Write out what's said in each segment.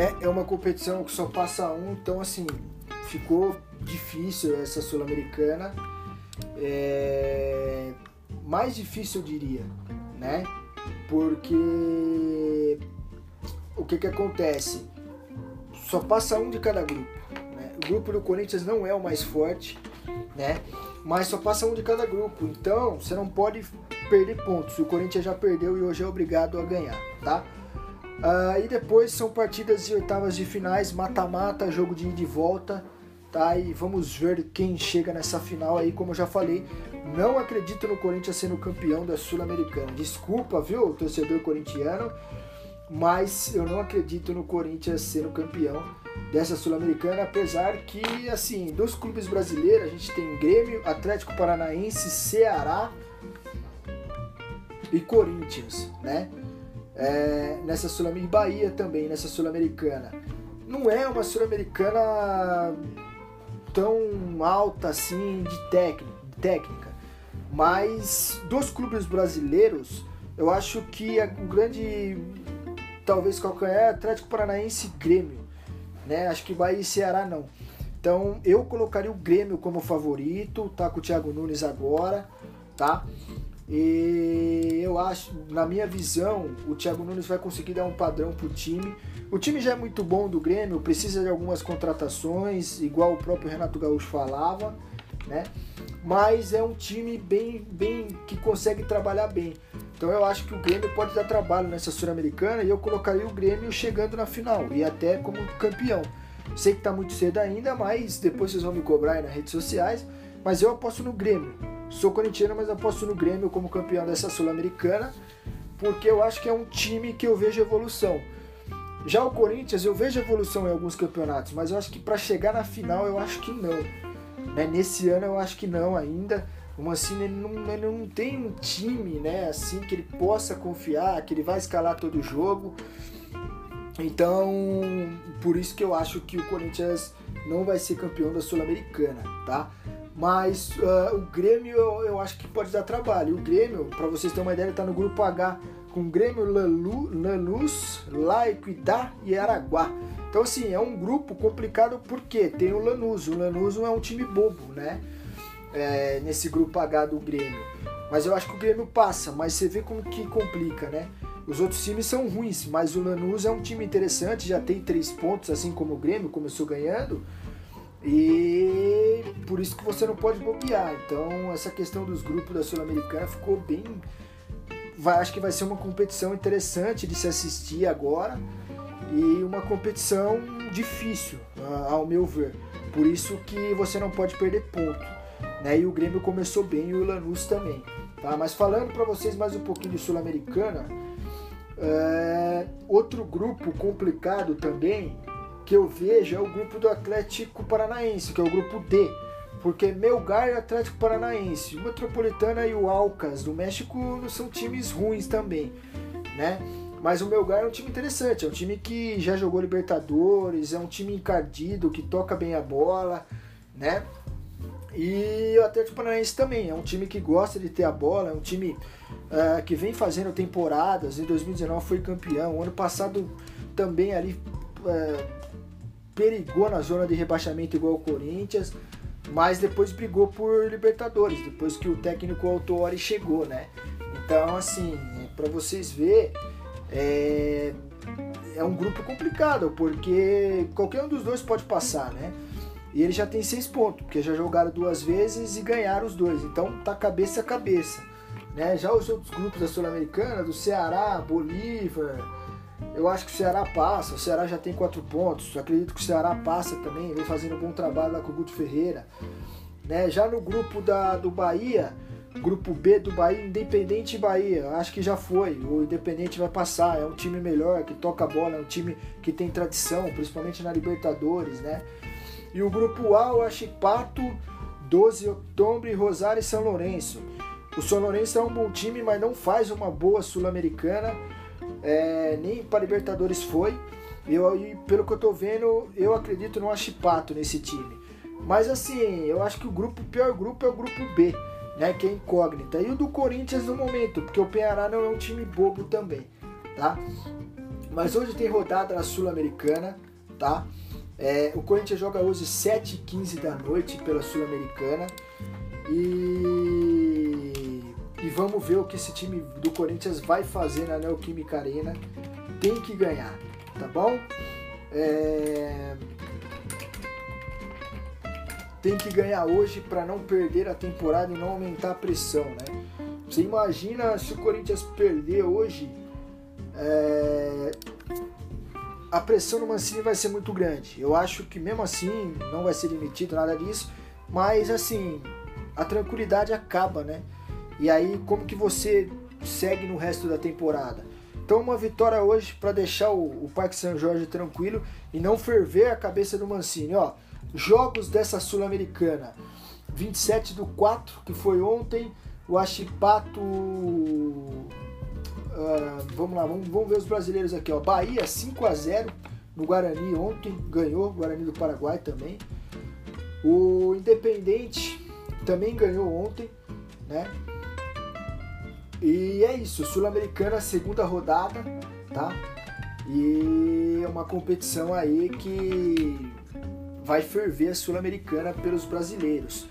né? É uma competição que só passa um, então assim, ficou difícil essa Sul-Americana. É... Mais difícil eu diria, né? Porque o que que acontece? Só passa um de cada grupo. Né? O grupo do Corinthians não é o mais forte, né? Mas só passa um de cada grupo. Então você não pode perder pontos. O Corinthians já perdeu e hoje é obrigado a ganhar, tá? Uh, e depois são partidas de oitavas de finais, mata-mata, jogo de ida e volta, tá? E vamos ver quem chega nessa final aí, como eu já falei. Não acredito no Corinthians sendo campeão da Sul-Americana. Desculpa, viu, torcedor corintiano, mas eu não acredito no Corinthians sendo campeão dessa Sul-Americana, apesar que, assim, dos clubes brasileiros, a gente tem Grêmio, Atlético Paranaense, Ceará e Corinthians, né? É, nessa sul e Bahia também nessa sul-americana. Não é uma sul-americana tão alta assim de técnica, mas dos clubes brasileiros, eu acho que o grande talvez calcanhar é Atlético Paranaense e Grêmio, né? Acho que Bahia e Ceará não. Então eu colocaria o Grêmio como favorito, tá com o Thiago Nunes agora, tá? E eu acho, na minha visão, o Thiago Nunes vai conseguir dar um padrão pro time. O time já é muito bom do Grêmio, precisa de algumas contratações, igual o próprio Renato Gaúcho falava, né? Mas é um time bem, bem que consegue trabalhar bem. Então eu acho que o Grêmio pode dar trabalho nessa Sul-Americana e eu colocaria o Grêmio chegando na final e até como campeão. Sei que tá muito cedo ainda, mas depois vocês vão me cobrar aí nas redes sociais. Mas eu aposto no Grêmio. Sou corintiano, mas aposto no Grêmio como campeão dessa Sul-Americana, porque eu acho que é um time que eu vejo evolução. Já o Corinthians, eu vejo evolução em alguns campeonatos, mas eu acho que para chegar na final, eu acho que não. Né? Nesse ano, eu acho que não ainda. O Mancini ele não, ele não tem um time né, assim que ele possa confiar, que ele vai escalar todo o jogo. Então, por isso que eu acho que o Corinthians não vai ser campeão da Sul-Americana, tá? Mas uh, o Grêmio eu, eu, acho que pode dar trabalho. O Grêmio, para vocês terem uma ideia, ele tá no grupo H com Grêmio, Lalu, Lanús, Laiquidá e Araguá. Então assim, é um grupo complicado porque tem o Lanús. O Lanús não é um time bobo, né? É, nesse grupo H do Grêmio. Mas eu acho que o Grêmio passa, mas você vê como que complica, né? Os outros times são ruins, mas o Lanús é um time interessante, já tem três pontos, assim como o Grêmio começou ganhando. E por isso que você não pode bobear. Então essa questão dos grupos da Sul-Americana ficou bem. Vai, acho que vai ser uma competição interessante de se assistir agora e uma competição difícil, ao meu ver. Por isso que você não pode perder ponto. Né? E o Grêmio começou bem e o Lanús também. Tá? Mas falando para vocês mais um pouquinho de Sul-Americana, é... outro grupo complicado também que eu vejo é o grupo do Atlético Paranaense, que é o grupo D. Porque Melgar e Atlético Paranaense, o Metropolitana e o Alcas do México não são times ruins também, né? Mas o Melgar é um time interessante, é um time que já jogou Libertadores, é um time encardido, que toca bem a bola, né? E o Atlético Paranaense também, é um time que gosta de ter a bola, é um time uh, que vem fazendo temporadas, em 2019 foi campeão, ano passado também ali uh, perigou na zona de rebaixamento igual o Corinthians, mas depois brigou por Libertadores, depois que o técnico Autori chegou, né? Então, assim, para vocês ver, é, é um grupo complicado, porque qualquer um dos dois pode passar, né? E ele já tem seis pontos, porque já jogaram duas vezes e ganharam os dois. Então tá cabeça a cabeça. Né? Já os outros grupos da Sul-Americana, do Ceará, Bolívar, eu acho que o Ceará passa, o Ceará já tem quatro pontos. acredito que o Ceará passa também, vem fazendo um bom trabalho lá com o Guto Ferreira. Né? Já no grupo da, do Bahia, grupo B do Bahia, Independente Bahia, acho que já foi. O Independente vai passar, é um time melhor, que toca a bola, é um time que tem tradição, principalmente na Libertadores, né? E o grupo A, o Achipato, 12 Outubro, Rosário e São Lourenço. O São Lourenço é um bom time, mas não faz uma boa Sul-Americana é, nem para Libertadores foi. Eu, e pelo que eu tô vendo, eu acredito no Achipato nesse time. Mas assim, eu acho que o grupo, o pior grupo é o grupo B, né? Que é incógnita. E o do Corinthians no momento, porque o Penhará não é um time bobo também, tá? Mas hoje tem rodada na Sul-Americana, tá? É, o Corinthians joga hoje 7h15 da noite pela Sul-Americana. E, vamos ver o que esse time do Corinthians vai fazer na Neoquímica Arena. Tem que ganhar, tá bom? É... Tem que ganhar hoje para não perder a temporada e não aumentar a pressão, né? Você imagina se o Corinthians perder hoje, é... a pressão no Mancini vai ser muito grande. Eu acho que mesmo assim não vai ser demitido, nada disso. Mas assim, a tranquilidade acaba, né? E aí, como que você segue no resto da temporada? Então, uma vitória hoje para deixar o, o Parque São Jorge tranquilo e não ferver a cabeça do Mancini. Ó, jogos dessa Sul-Americana: 27 do 4, que foi ontem, o Achipato. Uh, vamos lá, vamos, vamos ver os brasileiros aqui. Ó. Bahia 5 a 0 no Guarani ontem, ganhou, Guarani do Paraguai também. O Independente também ganhou ontem, né? E é isso, Sul-Americana, segunda rodada, tá? E é uma competição aí que vai ferver a Sul-Americana pelos brasileiros.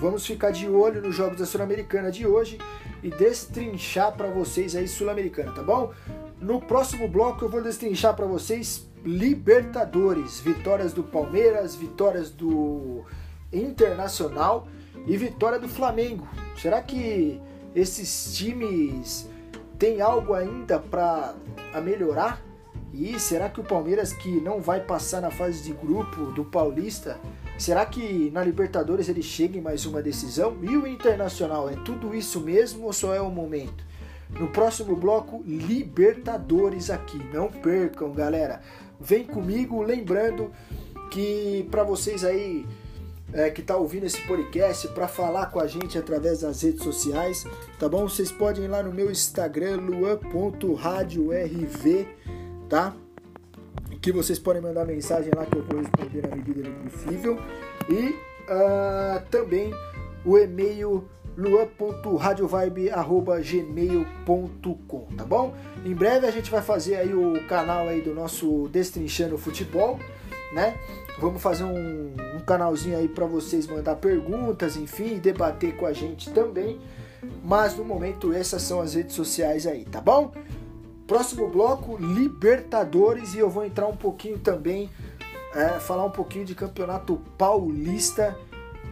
Vamos ficar de olho nos jogos da Sul-Americana de hoje e destrinchar para vocês aí Sul-Americana, tá bom? No próximo bloco eu vou destrinchar para vocês Libertadores, vitórias do Palmeiras, vitórias do Internacional e vitória do Flamengo. Será que esses times têm algo ainda para melhorar? E será que o Palmeiras, que não vai passar na fase de grupo do Paulista, será que na Libertadores ele chega em mais uma decisão? E o Internacional, é tudo isso mesmo ou só é o momento? No próximo bloco, Libertadores aqui. Não percam, galera. Vem comigo, lembrando que para vocês aí é, que está ouvindo esse podcast para falar com a gente através das redes sociais, tá bom? Vocês podem ir lá no meu Instagram, luan.radiorv, tá? Que vocês podem mandar mensagem lá que eu vou responder na medida do possível. E uh, também o e-mail luan.radiovibe.gmail.com, tá bom? Em breve a gente vai fazer aí o canal aí do nosso Destrinchando Futebol, né? Vamos fazer um, um canalzinho aí para vocês mandar perguntas, enfim, debater com a gente também. Mas no momento essas são as redes sociais aí, tá bom? Próximo bloco, Libertadores, e eu vou entrar um pouquinho também, é, falar um pouquinho de campeonato paulista,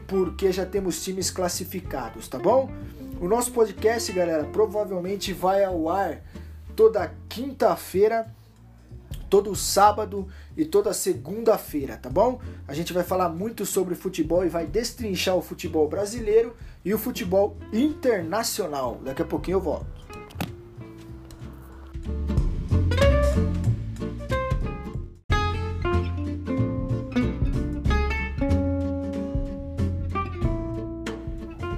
porque já temos times classificados, tá bom? O nosso podcast, galera, provavelmente vai ao ar toda quinta-feira todo sábado e toda segunda-feira, tá bom? A gente vai falar muito sobre futebol e vai destrinchar o futebol brasileiro e o futebol internacional. Daqui a pouquinho eu volto.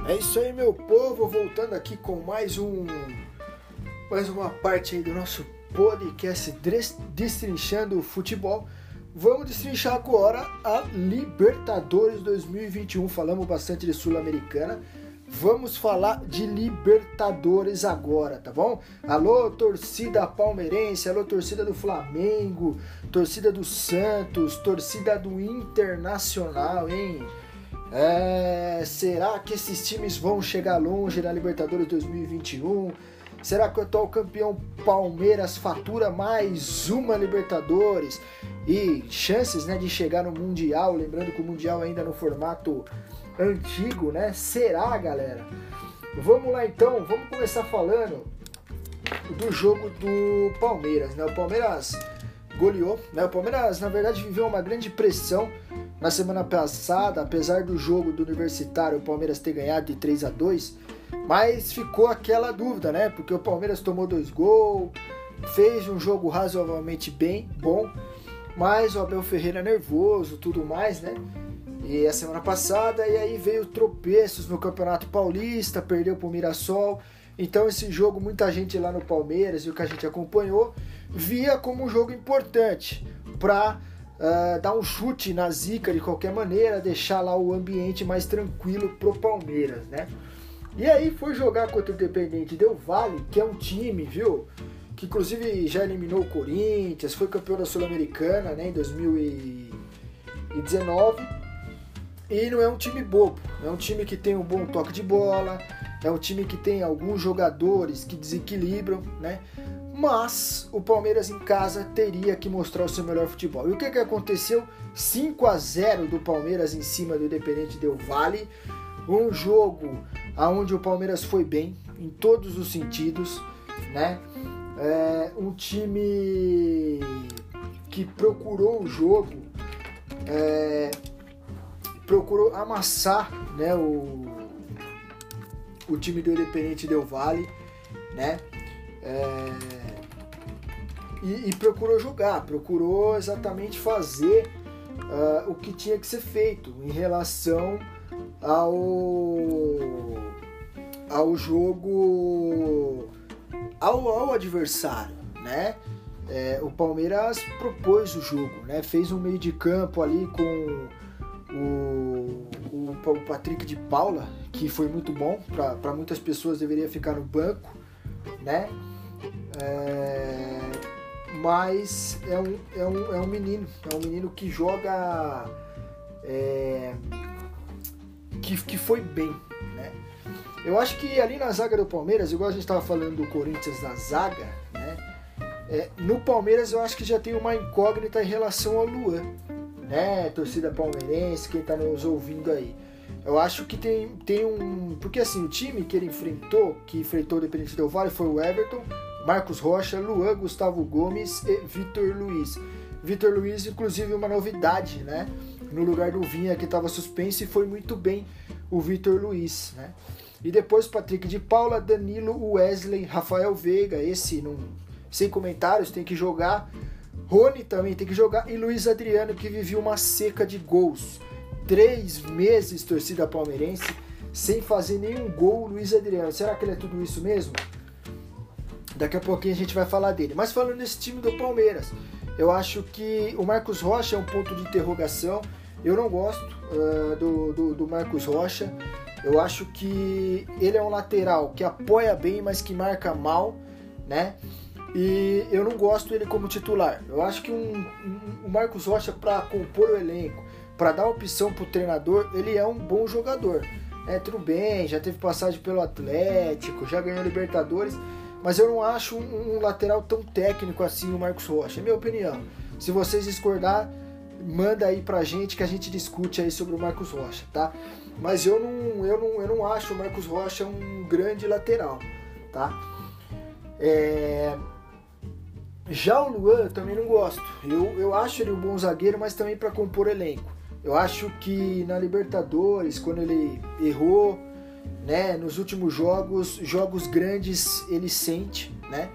É isso aí, meu povo, voltando aqui com mais um mais uma parte aí do nosso podcast Destrinchando o Futebol. Vamos destrinchar agora a Libertadores 2021. Falamos bastante de Sul-Americana. Vamos falar de Libertadores agora, tá bom? Alô, torcida palmeirense, alô, torcida do Flamengo, torcida do Santos, torcida do Internacional, hein? É, será que esses times vão chegar longe na Libertadores 2021? Será que o atual campeão Palmeiras fatura mais uma Libertadores e chances né, de chegar no Mundial? Lembrando que o Mundial ainda no formato antigo, né? Será, galera? Vamos lá então, vamos começar falando do jogo do Palmeiras, né? O Palmeiras goleou, né? O Palmeiras, na verdade, viveu uma grande pressão na semana passada, apesar do jogo do Universitário, o Palmeiras ter ganhado de 3 a 2 mas ficou aquela dúvida, né? Porque o Palmeiras tomou dois gols, fez um jogo razoavelmente bem, bom, mas o Abel Ferreira nervoso, tudo mais, né? E a semana passada, e aí veio tropeços no Campeonato Paulista, perdeu para o Mirassol. Então esse jogo, muita gente lá no Palmeiras e o que a gente acompanhou, via como um jogo importante para uh, ah, dar um chute na zica de qualquer maneira, deixar lá o ambiente mais tranquilo pro Palmeiras, né? E aí foi jogar contra o Independente Del Vale, que é um time, viu? que inclusive já eliminou o Corinthians, foi campeão da Sul-Americana né, em 2019. E não é um time bobo, é um time que tem um bom toque de bola, é um time que tem alguns jogadores que desequilibram, né? Mas o Palmeiras em casa teria que mostrar o seu melhor futebol. E o que, que aconteceu? 5 a 0 do Palmeiras em cima do Independente Del Vale. Um jogo aonde o Palmeiras foi bem em todos os sentidos, né? É um time que procurou o jogo, é, procurou amassar, né? O, o time do Independente Del Vale, né? É, e, e, procurou jogar, procurou exatamente fazer uh, o que tinha que ser feito em relação ao, ao jogo, ao, ao adversário, né? É, o Palmeiras propôs o jogo, né? Fez um meio de campo ali com o, o, o Patrick de Paula, que foi muito bom, para muitas pessoas deveria ficar no banco, né? É, mas é um, é, um, é um menino, é um menino que joga. É, que, que foi bem, né? Eu acho que ali na zaga do Palmeiras, igual a gente estava falando do Corinthians na zaga, né? É, no Palmeiras eu acho que já tem uma incógnita em relação ao Luan, né? Torcida palmeirense, quem está nos ouvindo aí. Eu acho que tem, tem um. Porque assim, o time que ele enfrentou, que enfrentou o Independente Del Vale, foi o Everton, Marcos Rocha, Luan, Gustavo Gomes e Vitor Luiz. Vitor Luiz, inclusive, uma novidade, né? No lugar do Vinha, que estava suspenso, e foi muito bem o Vitor Luiz, né? E depois Patrick de Paula, Danilo, Wesley, Rafael Veiga, esse não, sem comentários, tem que jogar. Rony também tem que jogar. E Luiz Adriano, que vivia uma seca de gols três meses, torcida palmeirense, sem fazer nenhum gol, Luiz Adriano. Será que ele é tudo isso mesmo? Daqui a pouquinho a gente vai falar dele. Mas falando desse time do Palmeiras, eu acho que o Marcos Rocha é um ponto de interrogação. Eu não gosto uh, do, do, do Marcos Rocha. Eu acho que ele é um lateral que apoia bem, mas que marca mal, né? E eu não gosto ele como titular. Eu acho que um, um, o Marcos Rocha, para compor o elenco, para dar opção para o treinador, ele é um bom jogador. É, tudo bem, já teve passagem pelo Atlético, já ganhou Libertadores, mas eu não acho um, um lateral tão técnico assim o Marcos Rocha, é minha opinião. Se vocês discordar, manda aí pra gente que a gente discute aí sobre o Marcos Rocha, tá? Mas eu não, eu não, eu não acho o Marcos Rocha um grande lateral, tá? É... Já o Luan eu também não gosto. Eu, eu acho ele um bom zagueiro, mas também para compor elenco. Eu acho que na Libertadores, quando ele errou, né, nos últimos jogos, jogos grandes ele sente, né?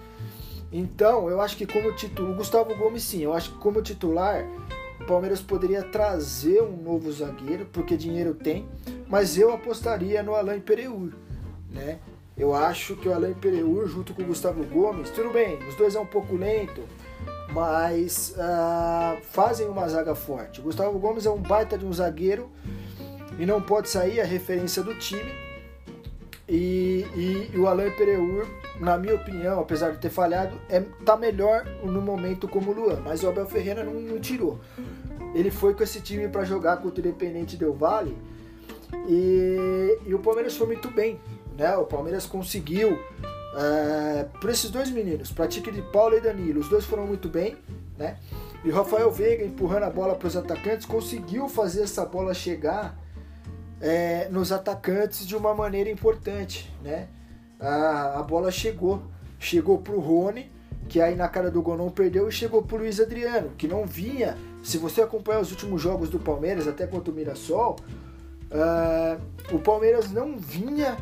Então, eu acho que como titular, o Gustavo Gomes sim, eu acho que como titular, o Palmeiras poderia trazer um novo zagueiro, porque dinheiro tem, mas eu apostaria no Alain Pereur, né? Eu acho que o Alain Pereur junto com o Gustavo Gomes, tudo bem, os dois é um pouco lento, mas uh, fazem uma zaga forte. O Gustavo Gomes é um baita de um zagueiro e não pode sair a referência do time. E, e, e o Alain Pereur, na minha opinião, apesar de ter falhado, é, tá melhor no momento como o Luan, mas o Abel Ferreira não, não tirou. Ele foi com esse time para jogar contra o Independente Del Vale e, e o Palmeiras foi muito bem. Né? O Palmeiras conseguiu é, para esses dois meninos, para Tique de Paula e Danilo, os dois foram muito bem, né? E Rafael Veiga empurrando a bola para os atacantes conseguiu fazer essa bola chegar é, nos atacantes de uma maneira importante, né? A, a bola chegou, chegou para o Rony, que aí na cara do gol não perdeu, e chegou para o Luiz Adriano, que não vinha. Se você acompanhar os últimos jogos do Palmeiras, até contra o Mirassol, uh, o Palmeiras não vinha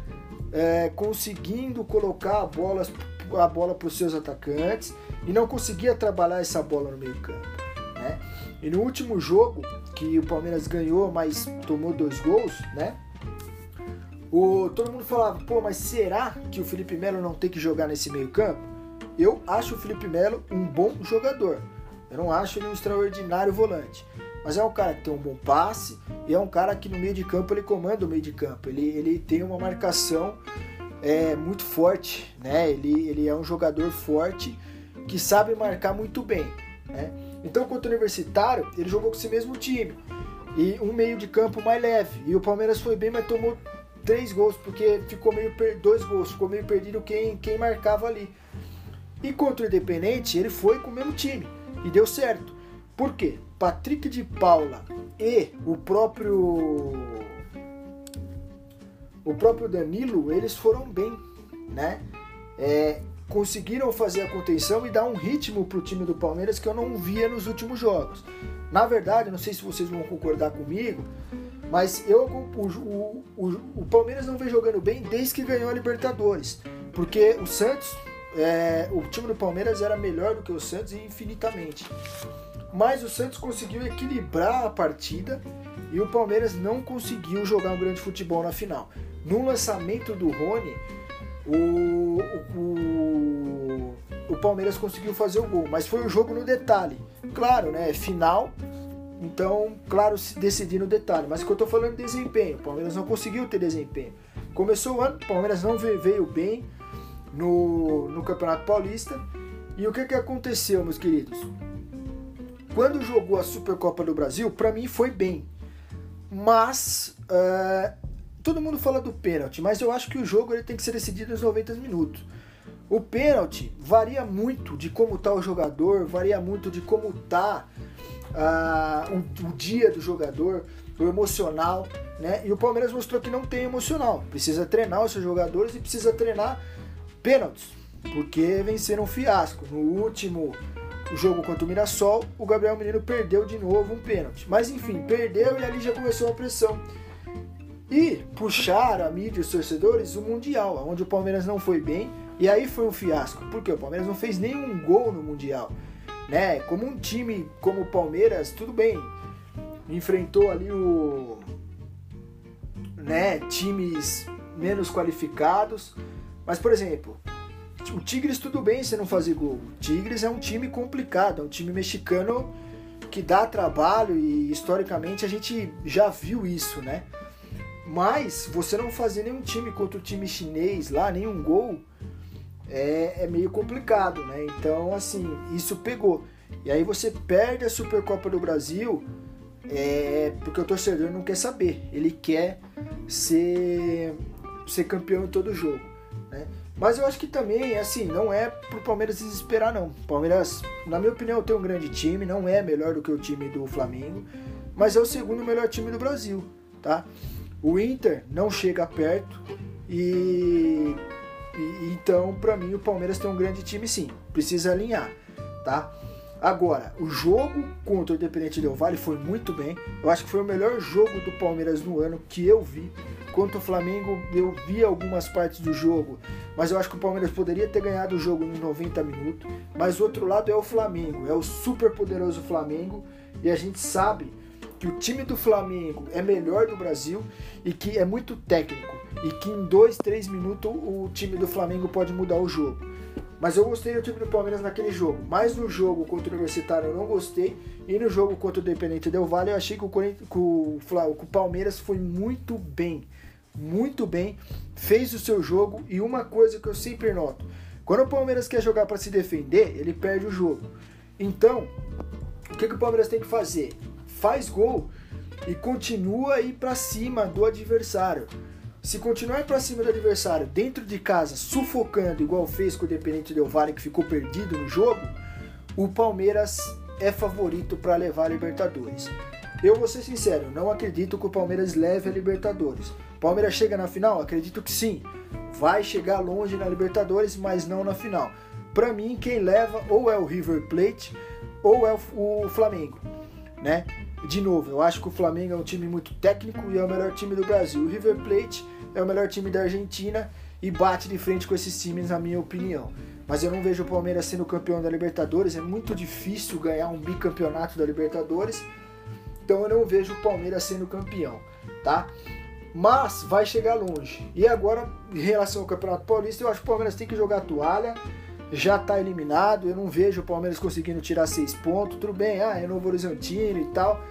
é, conseguindo colocar a bola, a bola para os seus atacantes e não conseguia trabalhar essa bola no meio campo. Né? E no último jogo, que o Palmeiras ganhou, mas tomou dois gols, né? O, todo mundo falava, pô, mas será que o Felipe Melo não tem que jogar nesse meio campo? Eu acho o Felipe Melo um bom jogador. Eu não acho ele um extraordinário volante. Mas é um cara que tem um bom passe e é um cara que no meio de campo ele comanda o meio de campo. Ele, ele tem uma marcação é, muito forte, né? Ele, ele é um jogador forte que sabe marcar muito bem. Né? Então, contra o Universitário, ele jogou com esse mesmo time e um meio de campo mais leve. E o Palmeiras foi bem, mas tomou três gols, porque ficou meio per... dois gols, ficou meio perdido quem, quem marcava ali. E contra o Independente, ele foi com o mesmo time e deu certo. Por quê? Patrick de Paula e o próprio o próprio Danilo, eles foram bem, né? É, conseguiram fazer a contenção e dar um ritmo para o time do Palmeiras que eu não via nos últimos jogos. Na verdade, não sei se vocês vão concordar comigo, mas eu o, o, o, Palmeiras não vem jogando bem desde que ganhou a Libertadores, porque o Santos, é, o time do Palmeiras era melhor do que o Santos infinitamente. Mas o Santos conseguiu equilibrar a partida e o Palmeiras não conseguiu jogar um grande futebol na final. No lançamento do Rony, o, o, o, Palmeiras conseguiu fazer o gol, mas foi o jogo no detalhe. Claro, né? Final, então, claro, se decidir no detalhe. Mas o que eu tô falando de desempenho, o Palmeiras não conseguiu ter desempenho. Começou o ano, o Palmeiras não veio bem no, no Campeonato Paulista. E o que, que aconteceu, meus queridos? Quando jogou a Supercopa do Brasil, para mim foi bem. Mas uh, todo mundo fala do pênalti, mas eu acho que o jogo ele tem que ser decidido nos 90 minutos. O pênalti varia muito de como está o jogador, varia muito de como está uh, o, o, dia do jogador, o emocional, né? E o Palmeiras mostrou que não tem emocional. Precisa treinar os seus jogadores e precisa treinar pênaltis, porque venceram um fiasco. No último jogo contra o Mirassol, o Gabriel Menino perdeu de novo um pênalti. Mas enfim, perdeu e ali já começou a pressão e puxaram a mídia e os torcedores o Mundial, onde o Palmeiras não foi bem, e aí foi um fiasco, porque o Palmeiras não fez nenhum gol no Mundial. Né? Como um time como o Palmeiras, tudo bem, enfrentou ali o né, times menos qualificados, mas por exemplo, o Tigres tudo bem se não fazer gol. O Tigres é um time complicado, é um time mexicano que dá trabalho e historicamente a gente já viu isso, né? Mas você não fazer nenhum time contra o time chinês lá, nenhum gol, é, é meio complicado, né? Então, assim, isso pegou. E aí você perde a Supercopa do Brasil é, porque o torcedor não quer saber. Ele quer ser, ser campeão em todo jogo. Né? Mas eu acho que também, assim, não é pro Palmeiras desesperar, não. Palmeiras, na minha opinião, tem um grande time, não é melhor do que o time do Flamengo, mas é o segundo melhor time do Brasil, tá? O Inter não chega perto e, e então para mim o Palmeiras tem um grande time sim, precisa alinhar, tá? Agora, o jogo contra o Independente Del Vale foi muito bem. Eu acho que foi o melhor jogo do Palmeiras no ano que eu vi. Contra o Flamengo, eu vi algumas partes do jogo, mas eu acho que o Palmeiras poderia ter ganhado o jogo nos 90 minutos. Mas o outro lado é o Flamengo, é o super poderoso Flamengo, e a gente sabe que o time do Flamengo é melhor do Brasil e que é muito técnico e que em dois, três minutos o time do Flamengo pode mudar o jogo. Mas eu gostei do time do Palmeiras naquele jogo. Mas no jogo contra o Universitário eu não gostei. E no jogo contra o Independente Del Valle eu achei que o, que o, que o Palmeiras foi muito bem. Muito bem. Fez o seu jogo. E uma coisa que eu sempre noto: quando o Palmeiras quer jogar para se defender, ele perde o jogo. Então, o que, que o Palmeiras tem que fazer? Faz gol e continua a ir para cima do adversário. Se continuar para cima do adversário dentro de casa, sufocando, igual fez com o Independente Del Valle, que ficou perdido no jogo, o Palmeiras é favorito para levar a Libertadores. Eu vou ser sincero, não acredito que o Palmeiras leve a Libertadores. Palmeiras chega na final? Acredito que sim. Vai chegar longe na Libertadores, mas não na final. Para mim, quem leva ou é o River Plate ou é o Flamengo, né? De novo, eu acho que o Flamengo é um time muito técnico e é o melhor time do Brasil. O River Plate é o melhor time da Argentina e bate de frente com esses times, na minha opinião. Mas eu não vejo o Palmeiras sendo campeão da Libertadores, é muito difícil ganhar um bicampeonato da Libertadores. Então eu não vejo o Palmeiras sendo campeão, tá? Mas vai chegar longe. E agora, em relação ao Campeonato Paulista, eu acho que o Palmeiras tem que jogar toalha já está eliminado. Eu não vejo o Palmeiras conseguindo tirar seis pontos. Tudo bem, ah, é Novo Horizontino e tal.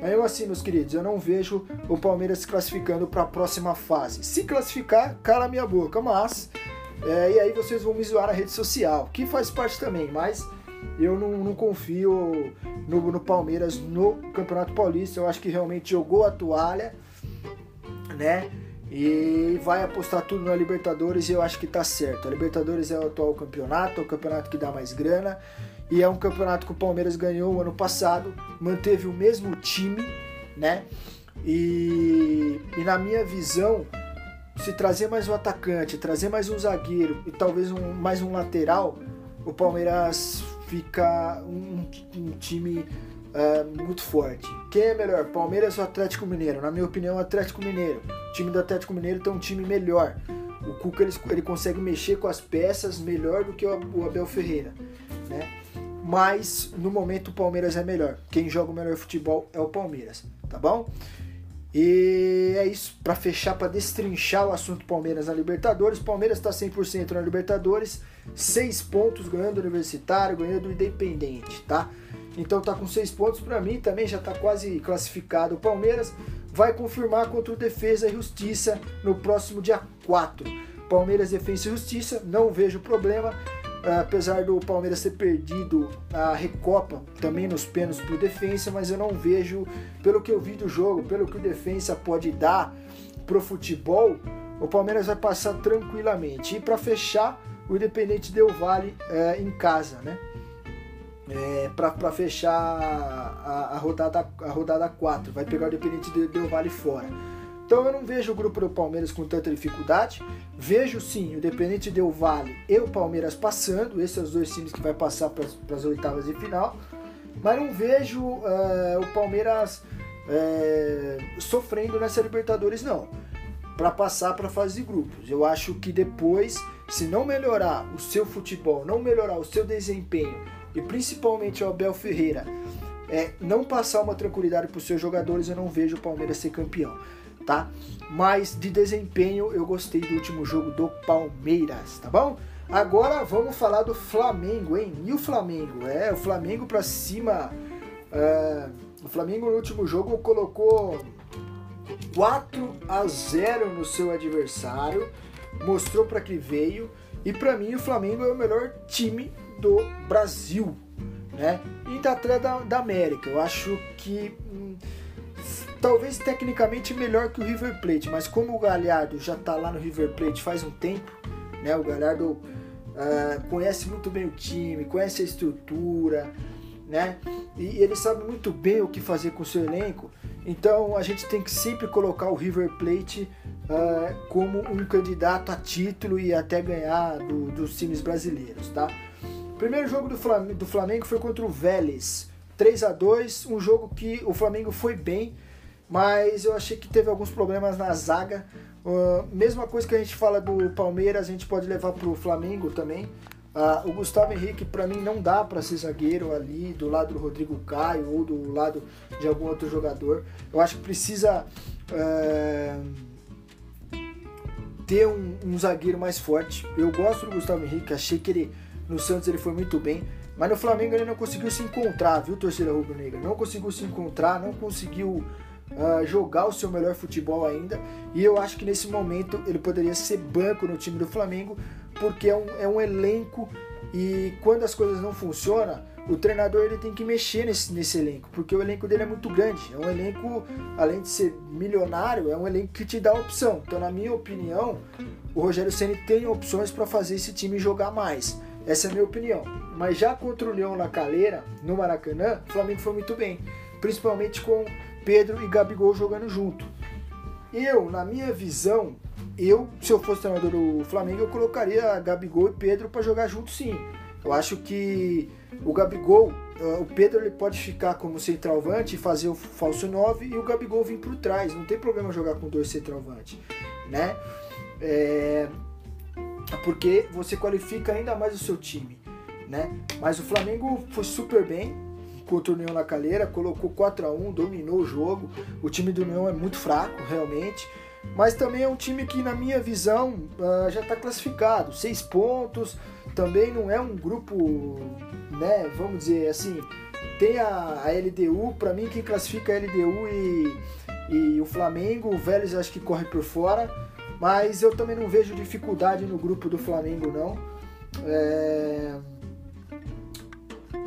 Mas eu assim, meus queridos, eu não vejo o Palmeiras se classificando para a próxima fase. Se classificar, cala minha boca, mas É, e aí vocês vão me zoar na rede social, que faz parte também, mas eu não, não confio no, no, Palmeiras no Campeonato Paulista. Eu acho que realmente jogou a toalha, né? E vai apostar tudo na Libertadores e eu acho que tá certo. A Libertadores é o atual campeonato, é o campeonato que dá mais grana. E é um campeonato que o Palmeiras ganhou ano passado, manteve o mesmo time, né? E, e na minha visão, se trazer mais um atacante, trazer mais um zagueiro e talvez um, mais um lateral, o Palmeiras fica um, um time uh, muito forte. Quem é melhor, Palmeiras ou Atlético Mineiro? Na minha opinião, Atlético Mineiro. O time do Atlético Mineiro tem um time melhor. O Cuca ele, ele consegue mexer com as peças melhor do que o, o Abel Ferreira, né? Mas no momento o Palmeiras é melhor. Quem joga o melhor futebol é o Palmeiras, tá bom? E é isso, para fechar, para destrinchar o assunto Palmeiras na Libertadores. Palmeiras está 100% na Libertadores, 6 pontos ganhando o Universitário, ganhando o Independente, tá? Então tá com 6 pontos para mim, também já tá quase classificado o Palmeiras. Vai confirmar contra o Defesa e Justiça no próximo dia 4. Palmeiras, Defesa e Justiça, não vejo problema apesar do Palmeiras ter perdido a Recopa também nos pênaltis para o Defensa, mas eu não vejo, pelo que eu vi do jogo, pelo que o Defensa pode dar pro futebol, o Palmeiras vai passar tranquilamente. E para fechar, o Independente deu vale é, em casa, né? É, para fechar a, a, rodada a rodada 4, vai pegar o Independente deu vale fora. Então eu não vejo o grupo do Palmeiras com tanta dificuldade. Vejo sim o Independente Del Vale e o Palmeiras passando. Esses são os dois times que vai passar para as oitavas de final. Mas não vejo uh, o Palmeiras sofrendo nessa Libertadores, não. Para passar para a fase de grupos. Eu acho que depois, se não melhorar o seu futebol, não melhorar o seu desempenho e principalmente o Abel Ferreira é, não passar uma tranquilidade para os seus jogadores, eu não vejo o Palmeiras ser campeão tá? Mas de desempenho eu gostei do último jogo do Palmeiras, tá bom? Agora vamos falar do Flamengo, hein? E o Flamengo? É, o Flamengo pra cima. Uh, o Flamengo no último jogo colocou 4 a 0 no seu adversário, mostrou para que veio. E para mim o Flamengo é o melhor time do Brasil, né? E atrás da, da América. Eu acho que hum, talvez tecnicamente melhor que o River Plate, mas como o Galhardo já está lá no River Plate faz um tempo, né? O Galhardo uh, conhece muito bem o time, conhece a estrutura, né? E ele sabe muito bem o que fazer com o seu elenco. Então a gente tem que sempre colocar o River Plate uh, como um candidato a título e até ganhar do, dos times brasileiros, tá? primeiro jogo do Flamengo, do Flamengo foi contra o Vélez, 3 a 2 um jogo que o Flamengo foi bem, mas eu achei que teve alguns problemas na zaga. Uh, mesma coisa que a gente fala do Palmeiras, a gente pode levar para o Flamengo também. Uh, o Gustavo Henrique, para mim, não dá para ser zagueiro ali do lado do Rodrigo Caio ou do lado de algum outro jogador. Eu acho que precisa uh, ter um, um, zagueiro mais forte. Eu gosto do Gustavo Henrique, achei que ele no Santos ele foi muito bem, mas no Flamengo ele não conseguiu se encontrar, viu, torcida rubro-negra? Não conseguiu se encontrar, não conseguiu uh, jogar o seu melhor futebol ainda. E eu acho que nesse momento ele poderia ser banco no time do Flamengo, porque é um, é um elenco e quando as coisas não funcionam, o treinador ele tem que mexer nesse, nesse elenco, porque o elenco dele é muito grande. É um elenco, além de ser milionário, é um elenco que te dá opção. Então, na minha opinião, o Rogério Ceni tem opções para fazer esse time jogar mais. Essa é a minha opinião. Mas já contra o Leão na Caleira, no Maracanã, o Flamengo foi muito bem. Principalmente com Pedro e Gabigol jogando junto. Eu, na minha visão, eu, se eu fosse treinador do Flamengo, eu colocaria Gabigol e Pedro para jogar junto sim. Eu acho que o Gabigol, eh, o Pedro ele pode ficar como centralvante e fazer o falso 9 e o Gabigol vir por trás. Não tem problema jogar com dois centralvantes, né? É... Porque você qualifica ainda mais o seu time, né? Mas o Flamengo foi super bem, contra o União na Calheira, colocou 4 a 1 dominou o jogo. O time do União é muito fraco, realmente. Mas também é um time que, na minha visão, uh, já está classificado. Seis pontos, também não é um grupo, né? Vamos dizer assim, tem a, a LDU, para mim quem classifica é a LDU e, e o Flamengo, o Vélez acho que corre por fora. Mas eu também não vejo dificuldade no grupo do Flamengo, não. É...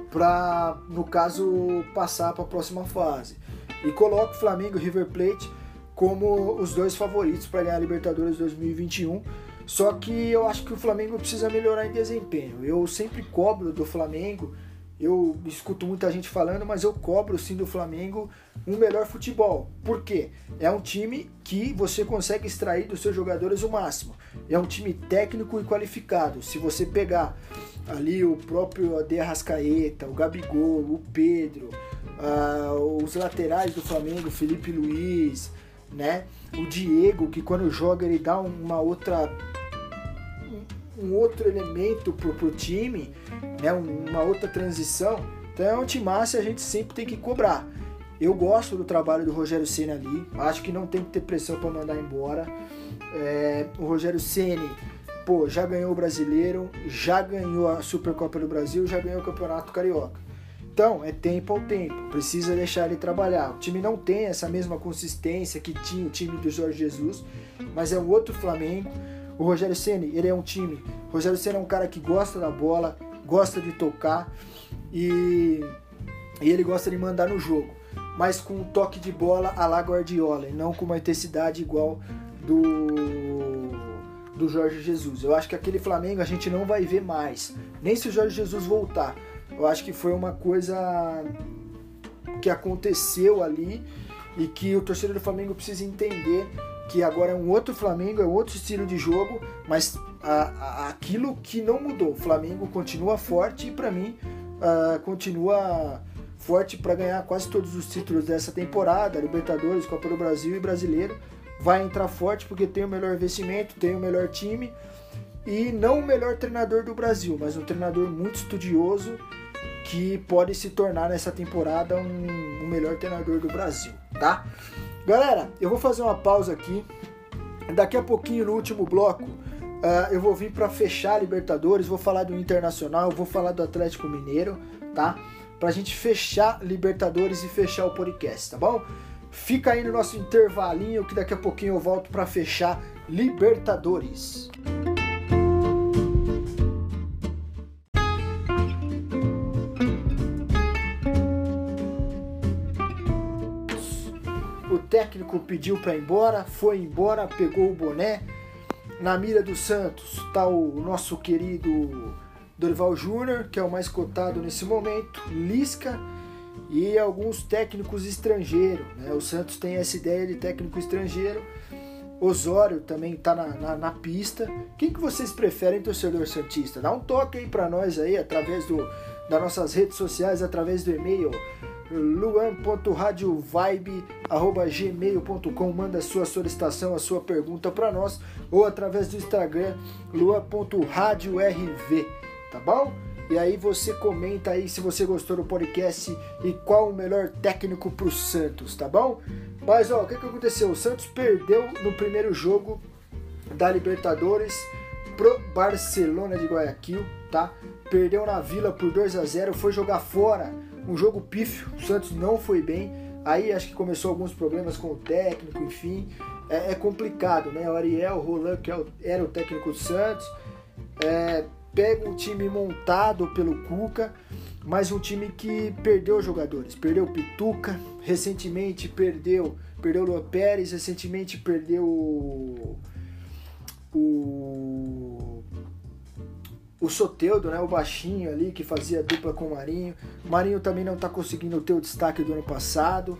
Para, no caso, passar para a próxima fase. E coloco Flamengo e River Plate como os dois favoritos para ganhar a Libertadores 2021. Só que eu acho que o Flamengo precisa melhorar em desempenho. Eu sempre cobro do Flamengo eu escuto muita gente falando, mas eu cobro sim do Flamengo um melhor futebol. Por quê? É um time que você consegue extrair dos seus jogadores o máximo. É um time técnico e qualificado. Se você pegar ali o próprio Ade Arrascaeta, o Gabigol, o Pedro, uh, os laterais do Flamengo, Felipe Luiz, né? O Diego, que quando joga ele dá uma outra um outro elemento pro, pro time, né, uma outra transição. Então é um time massa a gente sempre tem que cobrar. Eu gosto do trabalho do Rogério Ceni ali, acho que não tem que ter pressão para mandar embora. É, o Rogério Ceni, pô, já ganhou o Brasileiro, já ganhou a Supercopa do Brasil, já ganhou o Campeonato Carioca. Então, é tempo ao tempo, precisa deixar ele trabalhar. O time não tem essa mesma consistência que tinha o time do Jorge Jesus, mas é um outro Flamengo. O Rogério Ceni, ele é um time. O Rogério Ceni é um cara que gosta da bola, gosta de tocar e, e ele gosta de mandar no jogo, mas com um toque de bola a la Guardiola e não com uma intensidade igual do do Jorge Jesus. Eu acho que aquele Flamengo a gente não vai ver mais, nem se o Jorge Jesus voltar. Eu acho que foi uma coisa que aconteceu ali e que o torcedor do Flamengo precisa entender que agora é um outro Flamengo, é outro estilo de jogo, mas a, a, aquilo que não mudou. O Flamengo continua forte e para mim uh, continua forte para ganhar quase todos os títulos dessa temporada, Libertadores, Copa do Brasil e Brasileiro. Vai entrar forte porque tem o melhor investimento, tem o melhor time e não o melhor treinador do Brasil, mas um treinador muito estudioso que pode se tornar nessa temporada um, um melhor treinador do Brasil, tá? Galera, eu vou fazer uma pausa aqui. Daqui a pouquinho, no último bloco, uh, eu vou vir para fechar a Libertadores. Vou falar do Internacional, vou falar do Atlético Mineiro, tá? Pra gente fechar Libertadores e fechar o podcast, tá bom? Fica aí no nosso intervalinho que daqui a pouquinho eu volto para fechar Libertadores. Técnico pediu para ir embora, foi embora, pegou o boné. Na mira do Santos está o nosso querido Dorival Júnior, que é o mais cotado nesse momento, Lisca e alguns técnicos estrangeiros. Né? O Santos tem essa ideia de técnico estrangeiro. Osório também está na, na, na, pista. Quem que vocês preferem, torcedor Santista? Dá um toque aí para nós aí, através do, das nossas redes sociais, através do e-mail luan.radiovibe.gmail.com Manda sua solicitação, a sua pergunta para nós ou através do Instagram luan.radiorv, tá bom? E aí você comenta aí se você gostou do podcast e qual o melhor técnico para o Santos, tá bom? Mas ó, o que, que aconteceu? O Santos perdeu no primeiro jogo da Libertadores pro Barcelona de Guayaquil, tá? Perdeu na Vila por 2 a 0, foi jogar fora um jogo pífio, o Santos não foi bem. Aí acho que começou alguns problemas com o técnico, enfim. É, é complicado, né? O Ariel Roland, que é era o técnico do Santos, é, pega um time montado pelo Cuca, mas um time que perdeu jogadores. Perdeu Pituca, recentemente perdeu, perdeu Luan Pérez, recentemente perdeu o, o o Soteudo, né, o baixinho ali que fazia dupla com o Marinho. O Marinho também não está conseguindo ter o destaque do ano passado.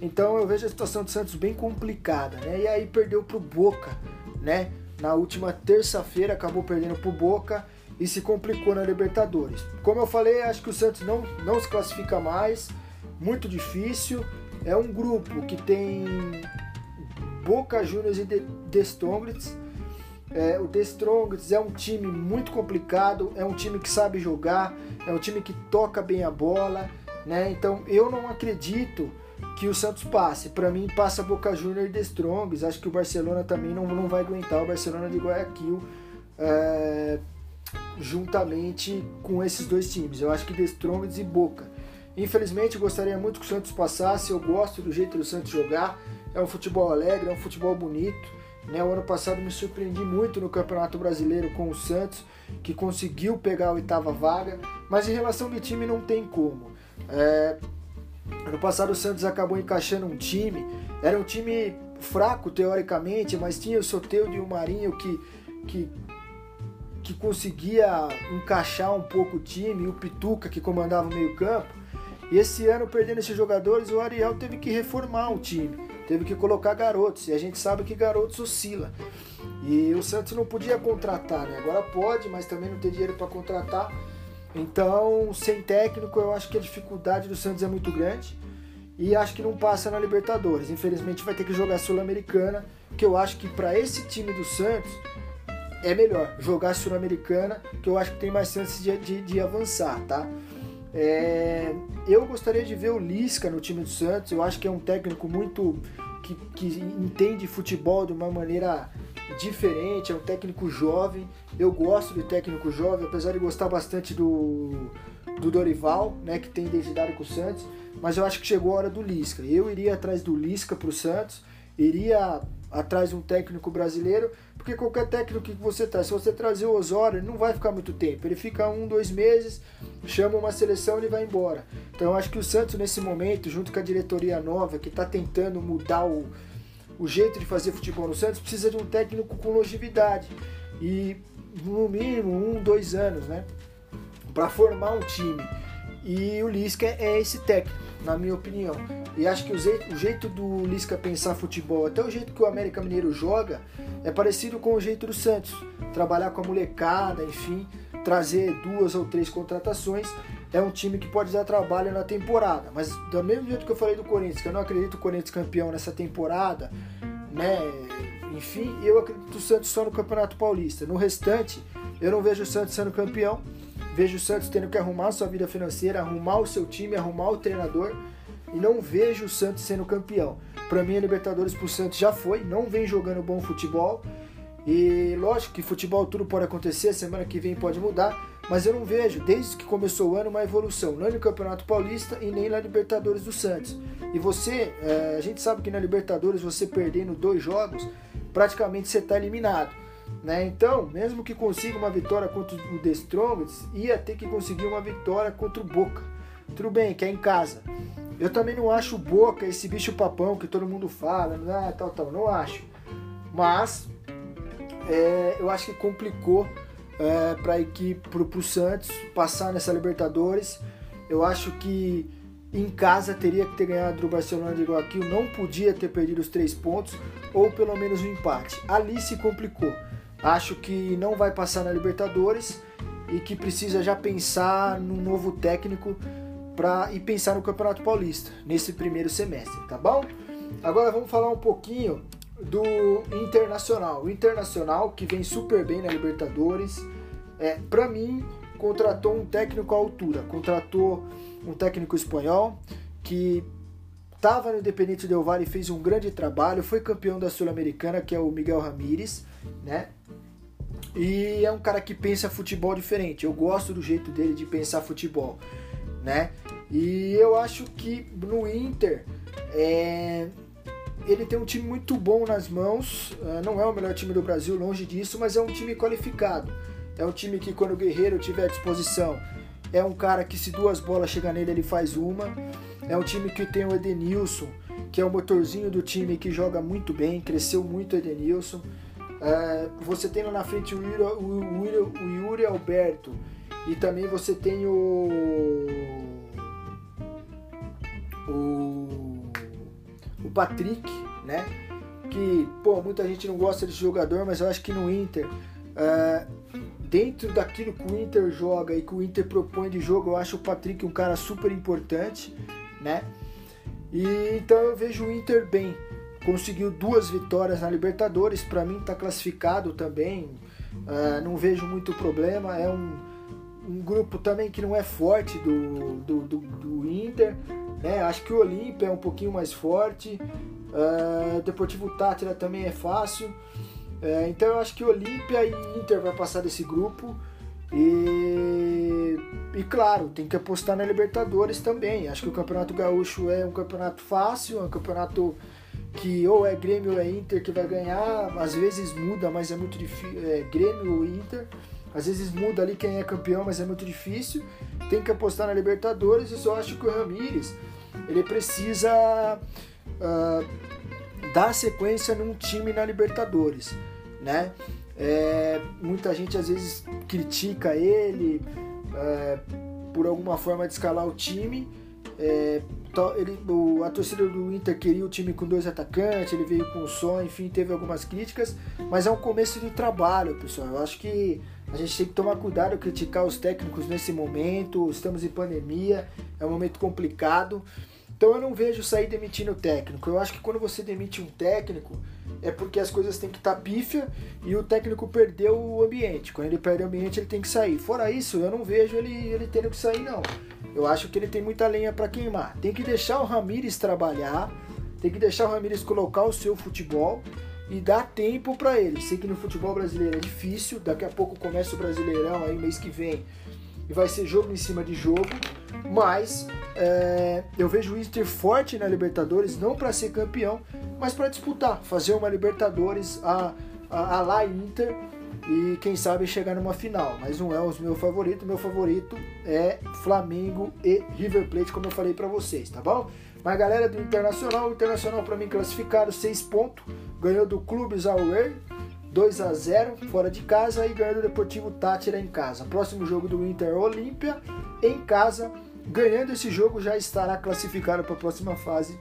Então eu vejo a situação do Santos bem complicada, né? E aí perdeu pro Boca, né? Na última terça-feira acabou perdendo pro Boca e se complicou na Libertadores. Como eu falei, acho que o Santos não, não se classifica mais, muito difícil. É um grupo que tem Boca Juniors e The Strongest é, o The Strongest é um time muito complicado, é um time que sabe jogar, é um time que toca bem a bola, né? Então eu não acredito que o Santos passe. Para mim passa Boca Juniors e The Strongest. Acho que o Barcelona também não, não vai aguentar o Barcelona de Guayaquil é, juntamente com esses dois times. Eu acho que The Strongest e Boca. Infelizmente gostaria muito que o Santos passasse. Eu gosto do jeito do Santos jogar. É um futebol alegre, é um futebol bonito Né? O ano passado me surpreendi muito no Campeonato Brasileiro com o Santos, que conseguiu pegar a oitava vaga, mas em relação de time não tem como. É... Ano passado o Santos acabou encaixando um time, era um time fraco teoricamente, mas tinha o Soteudo e o Marinho que, que, que conseguia encaixar um pouco o time, o Pituca que comandava o meio campo. E esse ano, perdendo esses jogadores, o Ariel teve que reformar o time, teve que colocar garotos, e a gente sabe que garotos oscila. E o Santos não podia contratar, né? Agora pode, mas também não tem dinheiro para contratar. Então, sem técnico, eu acho que a dificuldade do Santos é muito grande. E acho que não passa na Libertadores. Infelizmente, vai ter que jogar Sul-Americana, que eu acho que para esse time do Santos é melhor jogar Sul-Americana, que eu acho que tem mais chances de, de, de avançar, tá? É, eu gostaria de ver o Lisca no time do Santos. Eu acho que é um técnico muito que, que entende futebol de uma maneira diferente. É um técnico jovem. Eu gosto de técnico jovem, apesar de gostar bastante do, do Dorival, né, que tem identidade com o Santos. Mas eu acho que chegou a hora do Lisca. Eu iria atrás do Lisca para o Santos. Iria atrás um técnico brasileiro, porque qualquer técnico que você traz, se você trazer o Osório, ele não vai ficar muito tempo. Ele fica um, dois meses, chama uma seleção e vai embora. Então eu acho que o Santos, nesse momento, junto com a diretoria nova, que está tentando mudar o, o jeito de fazer futebol no Santos, precisa de um técnico com longevidade. E no mínimo um, dois anos, né? Para formar um time. E o Lisca é esse técnico, na minha opinião. E acho que o jeito, o jeito do Lisca pensar futebol, até o jeito que o América Mineiro joga, é parecido com o jeito do Santos. Trabalhar com a molecada, enfim, trazer duas ou três contratações. É um time que pode dar trabalho na temporada. Mas do mesmo jeito que eu falei do Corinthians, que eu não acredito o Corinthians campeão nessa temporada, né? Enfim, eu acredito o Santos só no Campeonato Paulista. No restante, eu não vejo o Santos sendo campeão. Vejo o Santos tendo que arrumar sua vida financeira, arrumar o seu time, arrumar o treinador e não vejo o Santos sendo campeão. Para mim, a Libertadores pro Santos já foi, não vem jogando bom futebol. E lógico que futebol tudo pode acontecer, semana que vem pode mudar, mas eu não vejo, desde que começou o ano, uma evolução, nem no Campeonato Paulista e nem na Libertadores do Santos. E você, é, a gente sabe que na Libertadores, você perdendo dois jogos, praticamente você está eliminado. Né? Então, mesmo que consiga uma vitória contra o The Strongest, ia ter que conseguir uma vitória contra o Boca. Tudo bem, que é em casa. Eu também não acho Boca esse bicho papão que todo mundo fala, ah, tal, tal, não acho. Mas é, eu acho que complicou é, para a equipe, para o Santos passar nessa Libertadores. Eu acho que em casa teria que ter ganhado do Barcelona de Guayaquil, não podia ter perdido os três pontos ou pelo menos um empate. Ali se complicou. Acho que não vai passar na Libertadores e que precisa já pensar num novo técnico para e pensar no Campeonato Paulista nesse primeiro semestre, tá bom? Agora vamos falar um pouquinho do Internacional. O Internacional que vem super bem na Libertadores, é, para mim contratou um técnico à altura, contratou um técnico espanhol que estava no Independente Del Valle e fez um grande trabalho, foi campeão da Sul-Americana, que é o Miguel Ramírez, né? E é um cara que pensa futebol diferente. Eu gosto do jeito dele de pensar futebol né? E eu acho que no Inter é, ele tem um time muito bom nas mãos. É, não é o melhor time do Brasil, longe disso, mas é um time qualificado. É um time que quando o Guerreiro tiver à disposição, é um cara que se duas bolas chegar nele ele faz uma. É um time que tem o Edenilson, que é o motorzinho do time que joga muito bem, cresceu muito o Edenilson. É, você tem lá na frente o Yuri, o, Yuri, o Yuri Alberto, e também você tem o. O. O Patrick, né? Que, pô, muita gente não gosta desse jogador, mas eu acho que no Inter. Uh, dentro daquilo que o Inter joga e que o Inter propõe de jogo, eu acho o Patrick um cara super importante, né? E então eu vejo o Inter bem. Conseguiu duas vitórias na Libertadores, para mim tá classificado também. Uh, não vejo muito problema. É um, um grupo também que não é forte do, do, do, do Inter. Né? Acho que o Olímpia é um pouquinho mais forte. Uh, Deportivo Tátira também é fácil. Uh, então eu acho que Olímpia e Inter vai passar desse grupo. E, e claro, tem que apostar na Libertadores também. Acho que o Campeonato Gaúcho é um campeonato fácil, é um campeonato que ou é Grêmio ou é Inter que vai ganhar, às vezes muda, mas é muito difícil. É Grêmio ou Inter, às vezes muda ali quem é campeão, mas é muito difícil. Tem que apostar na Libertadores. Eu só acho que o Ramires ele precisa uh, dar sequência num time na Libertadores, né? É, muita gente às vezes critica ele é, por alguma forma de escalar o time. É, ele, o, a torcida do Inter queria o time com dois atacantes, ele veio com o som, enfim, teve algumas críticas, mas é um começo de trabalho, pessoal. Eu acho que a gente tem que tomar cuidado criticar os técnicos nesse momento. Estamos em pandemia, é um momento complicado. Então eu não vejo sair demitindo o técnico. Eu acho que quando você demite um técnico, é porque as coisas têm que estar tá pífia e o técnico perdeu o ambiente. Quando ele perde o ambiente, ele tem que sair. Fora isso, eu não vejo ele, ele tendo que sair, não. Eu acho que ele tem muita lenha para queimar. Tem que deixar o Ramires trabalhar, tem que deixar o Ramires colocar o seu futebol e dar tempo para ele. Sei que no futebol brasileiro é difícil, daqui a pouco começa o Brasileirão aí mês que vem e vai ser jogo em cima de jogo, mas é, eu vejo o Inter forte na Libertadores, não para ser campeão, mas para disputar, fazer uma Libertadores a, a, a lá Inter e quem sabe chegar numa final. Mas não é o meu favorito, meu favorito é Flamengo e River Plate, como eu falei para vocês, tá bom? Mas galera do Internacional, o Internacional para mim classificado 6 pontos, ganhou do Clubes Away 2 a 0 fora de casa e ganhou do Deportivo Tátira em casa. Próximo jogo do Inter Olímpia em casa ganhando esse jogo já estará classificado para a próxima fase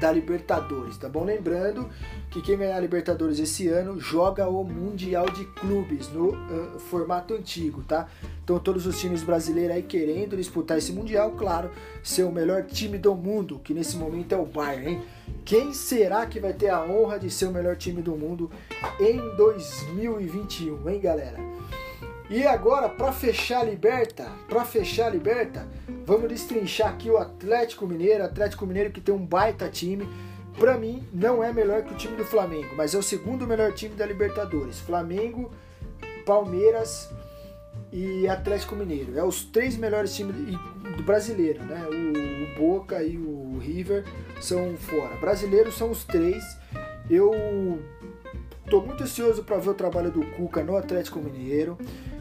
da Libertadores, tá bom? Lembrando que quem ganhar a Libertadores esse ano joga o Mundial de Clubes no uh, formato antigo, tá? Então todos os times brasileiros aí querendo disputar esse Mundial, claro, ser o melhor time do mundo, que nesse momento é o Bayern, hein? Quem será que vai ter a honra de ser o melhor time do mundo em 2021, hein, galera? E agora, para fechar a Liberta, para fechar a Liberta, vamos destrinchar aqui o Atlético Mineiro, Atlético Mineiro que tem um baita time. Para mim, não é melhor que o time do Flamengo, mas é o segundo melhor time da Libertadores. Flamengo, Palmeiras e Atlético Mineiro. É os três melhores times do brasileiro, né? O, o Boca e o River são fora. Brasileiros são os três. Eu tô muito ansioso para ver o trabalho do Cuca no Atlético Mineiro.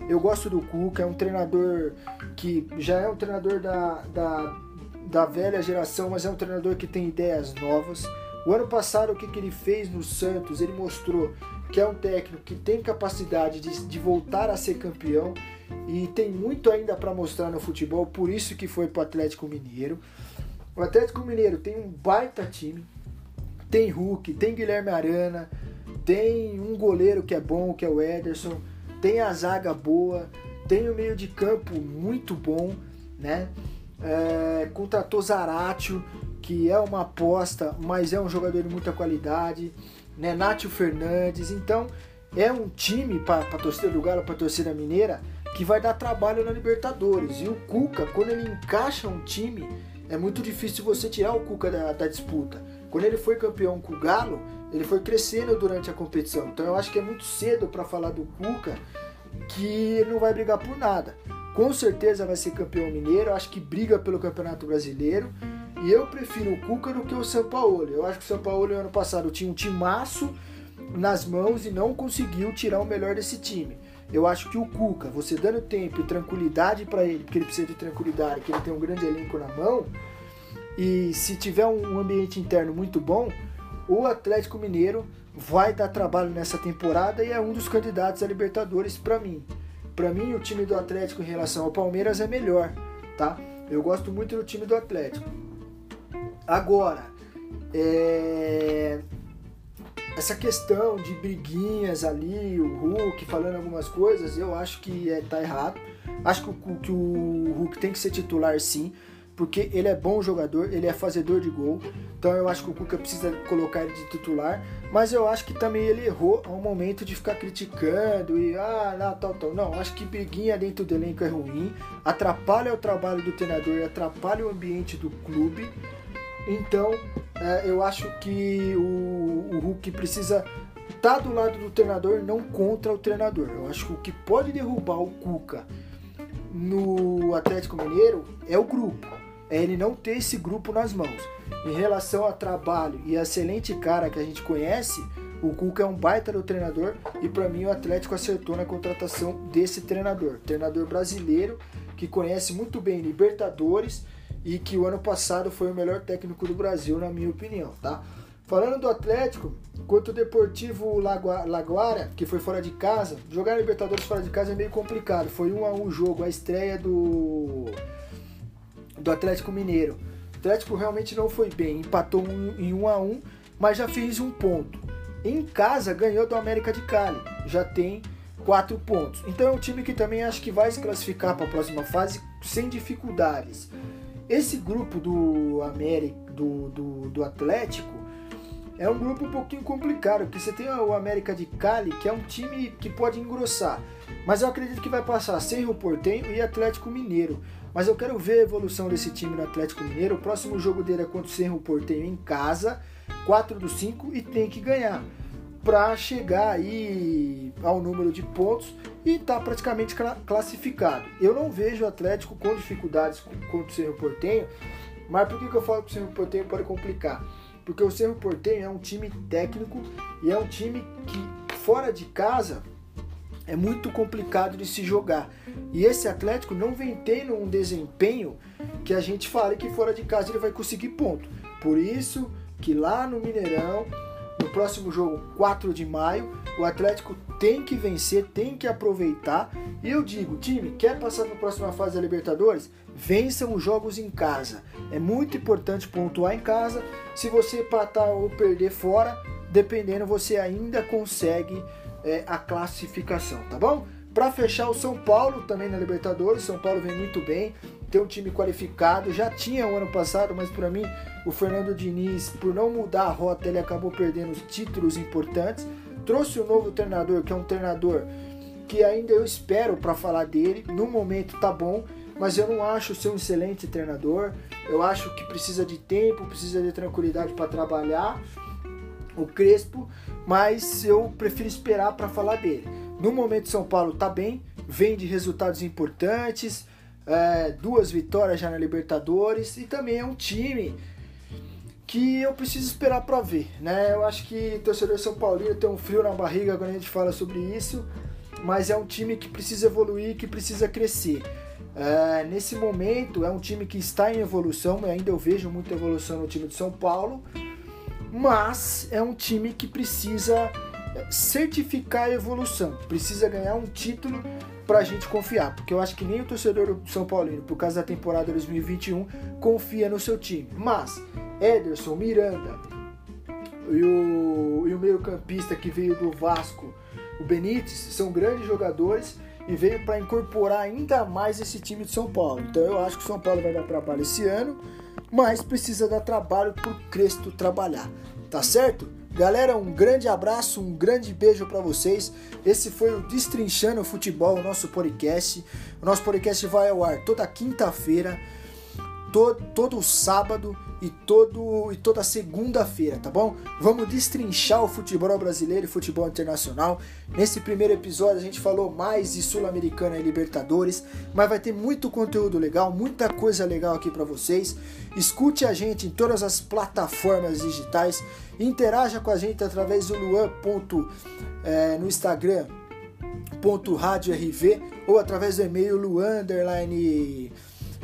Eu gosto do Cuca, é um treinador que já é um treinador da, da, da velha geração, mas é um treinador que tem ideias novas. O ano passado, o que, que ele fez no Santos? Ele mostrou que é um técnico que tem capacidade de, de voltar a ser campeão e tem muito ainda para mostrar no futebol, por isso que foi para o Atlético Mineiro. O Atlético Mineiro tem um baita time, tem Hulk, tem Guilherme Arana, tem um goleiro que é bom, que é o Ederson tem a zaga boa, tem o meio de campo muito bom, né? É, contratou Zaratio, que é uma aposta, mas é um jogador de muita qualidade, né? Nátio Fernandes, então é um time para a torcida do Galo, para a torcida mineira, que vai dar trabalho na Libertadores. E o Cuca, quando ele encaixa um time, é muito difícil você tirar o Cuca da, da disputa. Quando ele foi campeão com o Galo, ele foi crescendo durante a competição. Então eu acho que é muito cedo para falar do Cuca que não vai brigar por nada. Com certeza vai ser campeão mineiro, acho que briga pelo Campeonato Brasileiro. E eu prefiro o Cuca do que o São Paulo. Eu acho que o São Paulo ano passado tinha um timaço nas mãos e não conseguiu tirar o melhor desse time. Eu acho que o Cuca, você dando tempo e tranquilidade para ele, porque ele precisa de tranquilidade, que ele tem um grande elenco na mão, e se tiver um ambiente interno muito bom, o Atlético Mineiro vai dar trabalho nessa temporada e é um dos candidatos a Libertadores para mim. Para mim, o time do Atlético em relação ao Palmeiras é melhor, tá? Eu gosto muito do time do Atlético. Agora, é... essa questão de briguinhas ali, o Hulk falando algumas coisas, eu acho que é, tá errado. Acho que o, que o Hulk tem que ser titular sim porque ele é bom jogador, ele é fazedor de gol. Então eu acho que o Cuca precisa colocar ele de titular, mas eu acho que também ele errou ao momento de ficar criticando e ah, não, tal, tal. Não, acho que briguinha dentro do elenco é ruim, atrapalha o trabalho do treinador, atrapalha o ambiente do clube. Então é, eu acho que o, o Hulk precisa estar tá do lado do treinador, não contra o treinador. Eu acho que o que pode derrubar o Cuca no Atlético Mineiro é o grupo é ele não ter esse grupo nas mãos. Em relação a trabalho e excelente cara que a gente conhece, o Cuca é um baita do treinador e para mim o Atlético acertou na contratação desse treinador, treinador brasileiro que conhece muito bem Libertadores e que o ano passado foi o melhor técnico do Brasil, na minha opinião, tá? Falando do Atlético, quanto o Deportivo Laguara, que foi fora de casa, jogar Libertadores fora de casa é meio complicado. Foi um a um jogo, a estreia do do Atlético Mineiro. O Atlético realmente não foi bem, empatou em um a um, mas já fez um ponto. Em casa ganhou do América de Cali, já tem quatro pontos. Então é um time que também acho que vai se classificar para a próxima fase sem dificuldades. Esse grupo do América, do, do, do Atlético, é um grupo um pouquinho complicado, porque você tem o América de Cali, que é um time que pode engrossar. Mas eu acredito que vai passar Cerro Portenho e Atlético Mineiro. Mas eu quero ver a evolução desse time no Atlético Mineiro. O próximo jogo dele é contra o Cerro Portenho em casa. 4 dos 5 e tem que ganhar para chegar aí ao número de pontos e tá praticamente classificado. Eu não vejo o Atlético com dificuldades contra o Cerro Portenho, mas por que, que eu falo que o Cerro Portenho pode complicar? Porque o Cerro Portenho é um time técnico e é um time que fora de casa é muito complicado de se jogar. E esse Atlético não vem tendo um desempenho que a gente fale que fora de casa ele vai conseguir ponto. Por isso que lá no Mineirão, no próximo jogo, 4 de maio, o Atlético tem que vencer, tem que aproveitar. E eu digo, time, quer passar para a próxima fase da Libertadores? Vençam os jogos em casa. É muito importante pontuar em casa. Se você empatar ou perder fora, dependendo, você ainda consegue é, a classificação, tá bom? Para fechar o São Paulo também na Libertadores, São Paulo vem muito bem, tem um time qualificado, já tinha o ano passado, mas para mim o Fernando Diniz, por não mudar a rota, ele acabou perdendo os títulos importantes. Trouxe o um novo treinador, que é um treinador que ainda eu espero para falar dele. No momento tá bom, mas eu não acho ser um excelente treinador. Eu acho que precisa de tempo, precisa de tranquilidade para trabalhar. O Crespo, mas eu prefiro esperar para falar dele. No momento São Paulo tá bem, vem de resultados importantes, é, duas vitórias já na Libertadores e também é um time que eu preciso esperar para ver, né? Eu acho que torcedor São Paulino tem um frio na barriga quando a gente fala sobre isso, mas é um time que precisa evoluir, que precisa crescer. É, nesse momento é um time que está em evolução, ainda eu vejo muita evolução no time de São Paulo, mas é um time que precisa certificar a evolução, precisa ganhar um título pra gente confiar, porque eu acho que nem o torcedor do São Paulino, por causa da temporada 2021, confia no seu time. Mas Ederson, Miranda e o, e o meio-campista que veio do Vasco, o Benítez, são grandes jogadores e veio para incorporar ainda mais esse time de São Paulo. Então eu acho que o São Paulo vai dar trabalho esse ano, mas precisa dar trabalho pro Cresto trabalhar. Tá certo? Galera, um grande abraço, um grande beijo para vocês. Esse foi o Destrinchando o Futebol, o nosso podcast. O nosso podcast vai ao ar toda quinta-feira, todo, todo sábado e, todo, e toda segunda-feira, tá bom? Vamos destrinchar o futebol brasileiro e futebol internacional. Nesse primeiro episódio a gente falou mais de Sul-Americana e Libertadores, mas vai ter muito conteúdo legal, muita coisa legal aqui para vocês. Escute a gente em todas as plataformas digitais, interaja com a gente através do Luan. É, no Instagram ponto rádio RV ou através do e-mail luan underline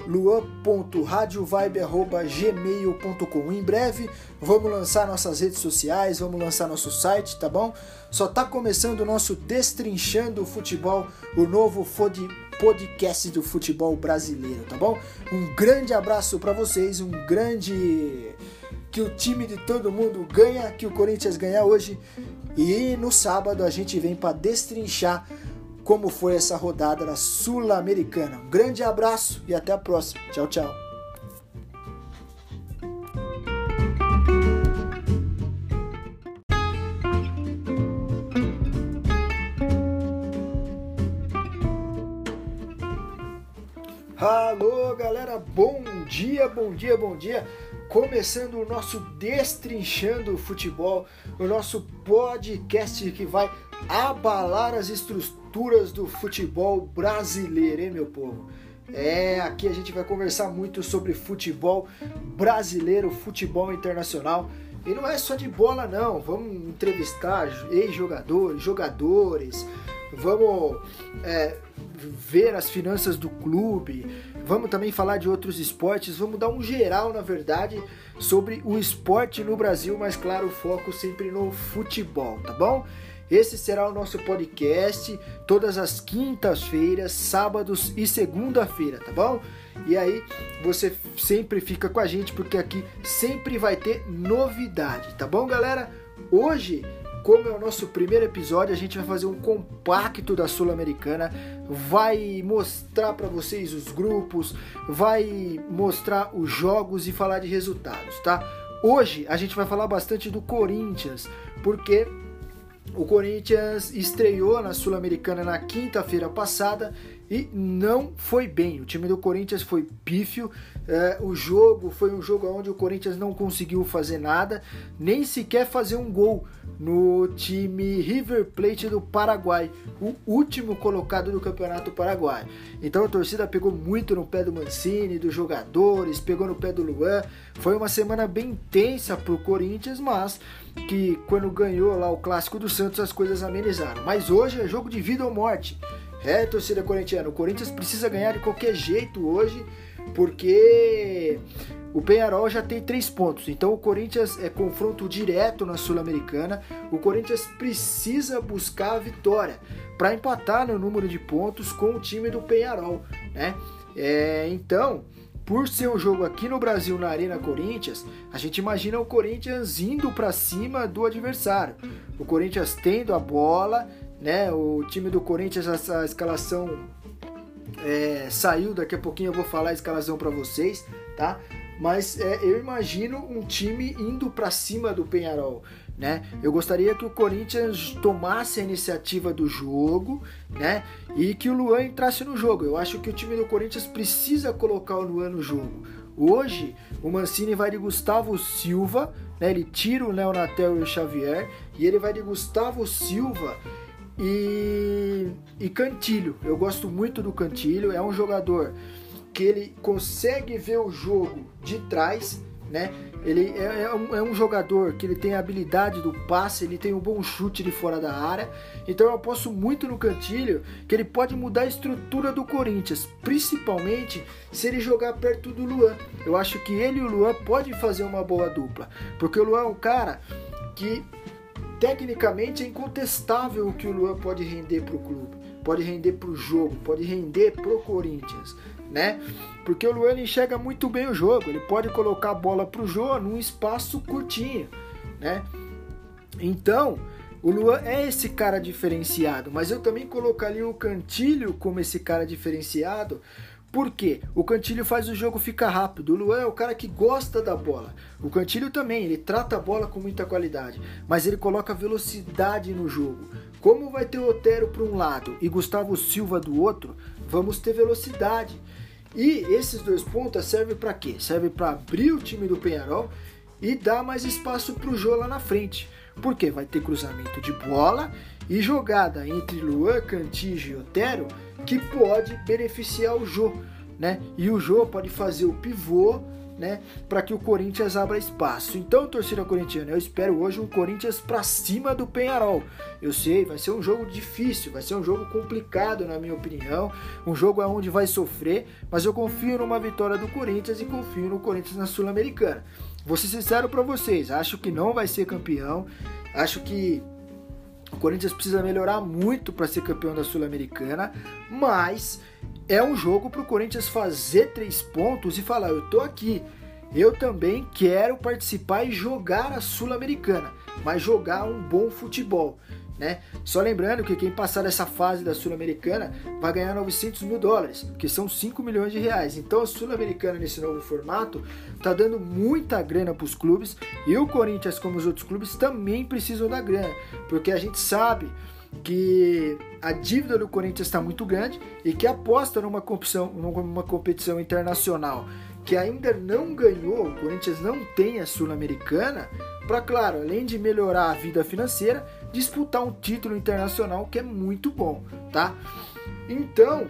luan.radiovibe.gmail.com. Em breve vamos lançar nossas redes sociais, vamos lançar nosso site, tá bom? Só tá começando o nosso Destrinchando o Futebol, o novo podcast do futebol brasileiro, tá bom? Um grande abraço para vocês, um grande que o time de todo mundo ganha, que o Corinthians ganha hoje. E no sábado a gente vem para destrinchar como foi essa rodada na Sul-Americana. Um grande abraço e até a próxima. Tchau, tchau. Alô, galera, bom dia, bom dia, bom dia. Começando o nosso Destrinchando Futebol, o nosso podcast que vai abalar as estruturas do futebol brasileiro, hein, meu povo? É, aqui a gente vai conversar muito sobre futebol brasileiro, futebol internacional. E não é só de bola, não. Vamos entrevistar ex-jogadores, jogadores, vamos é, ver as finanças do clube, vamos também falar de outros esportes, vamos dar um geral, na verdade, sobre o esporte no Brasil, mas claro, o foco sempre no futebol, tá bom? Esse será o nosso podcast todas as quintas-feiras, sábados e segunda-feira, tá bom? E aí você sempre fica com a gente porque aqui sempre vai ter novidade, tá bom, galera? Hoje como é o nosso primeiro episódio, a gente vai fazer um compacto da Sul-Americana, vai mostrar para vocês os grupos, vai mostrar os jogos e falar de resultados, tá? Hoje a gente vai falar bastante do Corinthians, porque o Corinthians estreou na Sul-Americana na quinta-feira passada e não foi bem. O time do Corinthians foi pífio. É, o jogo foi um jogo onde o Corinthians não conseguiu fazer nada, nem sequer fazer um gol no time River Plate do Paraguai, o último colocado do Campeonato Paraguai. Então a torcida pegou muito no pé do Mancini, dos jogadores, pegou no pé do Luan. Foi uma semana bem tensa para o Corinthians, mas que quando ganhou lá o clássico do Santos as coisas amenizaram. Mas hoje é jogo de vida ou morte. É, torcida corintiana, o Corinthians precisa ganhar de qualquer jeito hoje, porque o Penharol já tem três pontos, então o Corinthians é confronto direto na Sul-Americana. O Corinthians precisa buscar a vitória para empatar no número de pontos com o time do Penharol, né? É, então, por ser um jogo aqui no Brasil na Arena Corinthians, a gente imagina o Corinthians indo para cima do adversário. O Corinthians tendo a bola, né? O time do Corinthians essa escalação é, saiu, daqui a pouquinho eu vou falar a escalação para vocês, tá? mas é, eu imagino um time indo para cima do Penharol. Né? Eu gostaria que o Corinthians tomasse a iniciativa do jogo, né? E que o Luan entrasse no jogo. Eu acho que o time do Corinthians precisa colocar o Luan no jogo. Hoje, o Mancini vai de Gustavo Silva, né? Ele tira o Neonatel e o Xavier e ele vai de Gustavo Silva e, e Cantilho. Eu gosto muito do Cantilho, é um jogador que ele consegue ver o jogo de trás, né? Ele é, é, um, é, um, jogador que ele tem a habilidade do passe, ele tem um bom chute de fora da área. Então eu aposto muito no Cantilho que ele pode mudar a estrutura do Corinthians, principalmente se ele jogar perto do Luan. Eu acho que ele e o Luan podem fazer uma boa dupla, porque o Luan é um cara que tecnicamente é incontestável o que o Luan pode render para o clube, pode render para o jogo, pode render para o Corinthians né? Porque o Luan enxerga muito bem o jogo, ele pode colocar a bola pro Jô num espaço curtinho, né? Então, o Luan é esse cara diferenciado, mas eu também colocaria o Cantilho como esse cara diferenciado, porque o Cantilho faz o jogo ficar rápido. O Luan é o cara que gosta da bola. O Cantilho também, ele trata a bola com muita qualidade, mas ele coloca velocidade no jogo. Como vai ter o Otero para um lado e Gustavo Silva do outro, vamos ter velocidade. E esses dois pontas servem para quê? Serve para abrir o time do Penharol e dar mais espaço para o Jô lá na frente. Porque vai ter cruzamento de bola e jogada entre Luan, Cantígio e Otero que pode beneficiar o Jô. Né? E o Jô pode fazer o pivô né, para que o Corinthians abra espaço. Então, torcida corintiana, eu espero hoje um Corinthians para cima do Penharol. Eu sei, vai ser um jogo difícil, vai ser um jogo complicado na minha opinião, um jogo onde vai sofrer, mas eu confio numa vitória do Corinthians e confio no Corinthians na Sul-Americana. Vou ser sincero para vocês, acho que não vai ser campeão, acho que o Corinthians precisa melhorar muito para ser campeão da Sul-Americana, mas é um jogo para o Corinthians fazer três pontos e falar: eu tô aqui, eu também quero participar e jogar a Sul-Americana, mas jogar um bom futebol. Né? Só lembrando que quem passar dessa fase da Sul-Americana vai ganhar 900 mil dólares, que são 5 milhões de reais. Então a Sul-Americana nesse novo formato tá dando muita grana para os clubes e o Corinthians, como os outros clubes, também precisam da grana, porque a gente sabe que a dívida do Corinthians está muito grande e que aposta numa competição, numa competição internacional que ainda não ganhou, o Corinthians não tem a Sul-Americana, para, claro, além de melhorar a vida financeira, disputar um título internacional que é muito bom, tá? Então,